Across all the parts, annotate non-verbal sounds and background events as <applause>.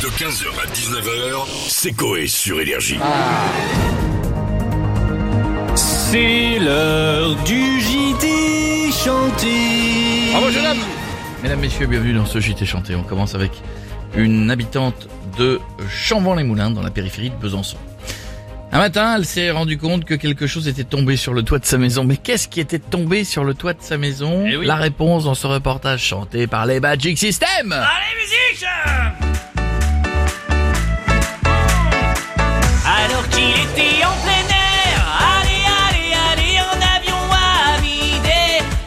De 15h à 19h, c'est Coé sur Énergie. C'est l'heure du JT chanté. Bravo jeune homme Mesdames, Messieurs, bienvenue dans ce JT chanté. On commence avec une habitante de Chambon-les-Moulins dans la périphérie de Besançon. Un matin, elle s'est rendue compte que quelque chose était tombé sur le toit de sa maison. Mais qu'est-ce qui était tombé sur le toit de sa maison? Eh oui. La réponse dans ce reportage chanté par les Magic System Allez, musique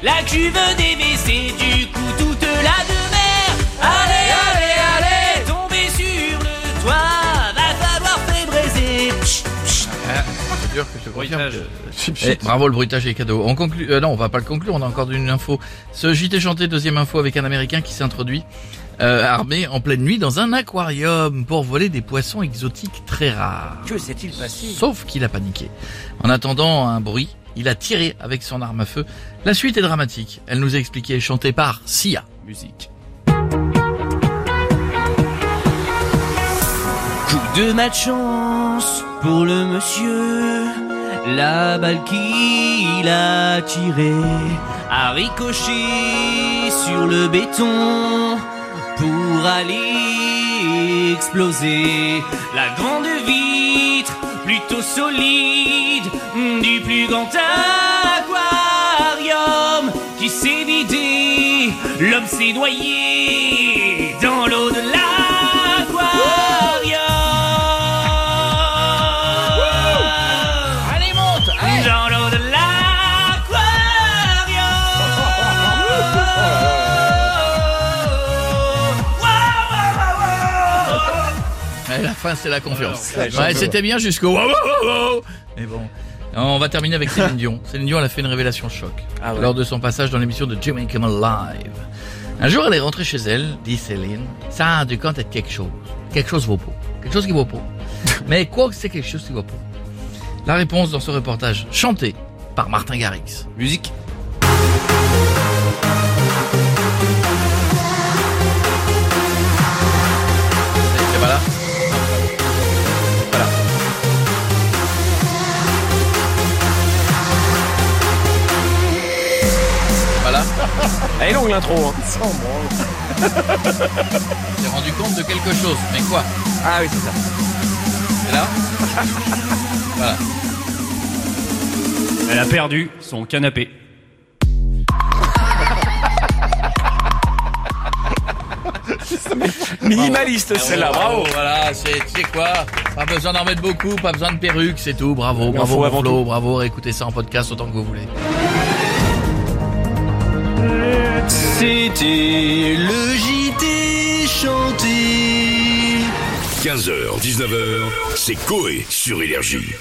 la cuve des du coup toute la demeure. Allez, allez, allez, tomber sur le toit, va falloir faire braiser. Psh, psh. C'est dur que je te confirme Bruitage. que- Eh, bravo, le bruitage est cadeau. On conclut, euh, non, on va pas le conclure, on a encore une info. Ce JT chanté, deuxième info avec un Américain qui s'introduit euh, armé en pleine nuit dans un aquarium pour voler des poissons exotiques très rares. Que s'est-il passé? Sauf qu'il a paniqué. En attendant un bruit, il a tiré avec son arme à feu. La suite est dramatique. Elle nous a expliqué, chantée par Sia. Musique. Coup de malchance pour le monsieur. La balle qu'il a tirée a ricoché sur le béton pour aller exploser. La grande vitre, plutôt solide, du plus grand aquarium qui s'est vidé. L'homme s'est noyé l'aquarium. La fin, c'est la confiance. Ouais, Ouais, c'était bien jusqu'au... Mais bon... On va terminer avec Céline Dion. <laughs> Céline Dion, elle a fait une révélation choc Ah ouais. lors de son passage dans l'émission de Jimmy Kimmel Live. Un jour, elle est rentrée chez elle, dit Céline. Ça a dû compte être quelque chose? Quelque chose vaut pas. Quelque chose qui vaut pas. <laughs> Mais quoi que c'est quelque chose qui vaut pas La réponse dans ce reportage, chanté par Martin Garrix. Musique. Elle est longue l'intro. Hein. T'es rendu compte de quelque chose. Mais quoi? Ah oui, c'est ça. C'est là? Voilà. Elle a perdu son canapé. <laughs> Minimaliste celle-là, bravo. Voilà, c'est, tu sais quoi? Pas besoin d'en mettre beaucoup, pas besoin de perruque, c'est tout. Bravo, bravo, Flo, bravo. Écoutez ça en podcast autant que vous voulez. C'était le JT chanté. 15h, 19h, c'est Coé sur Énergie.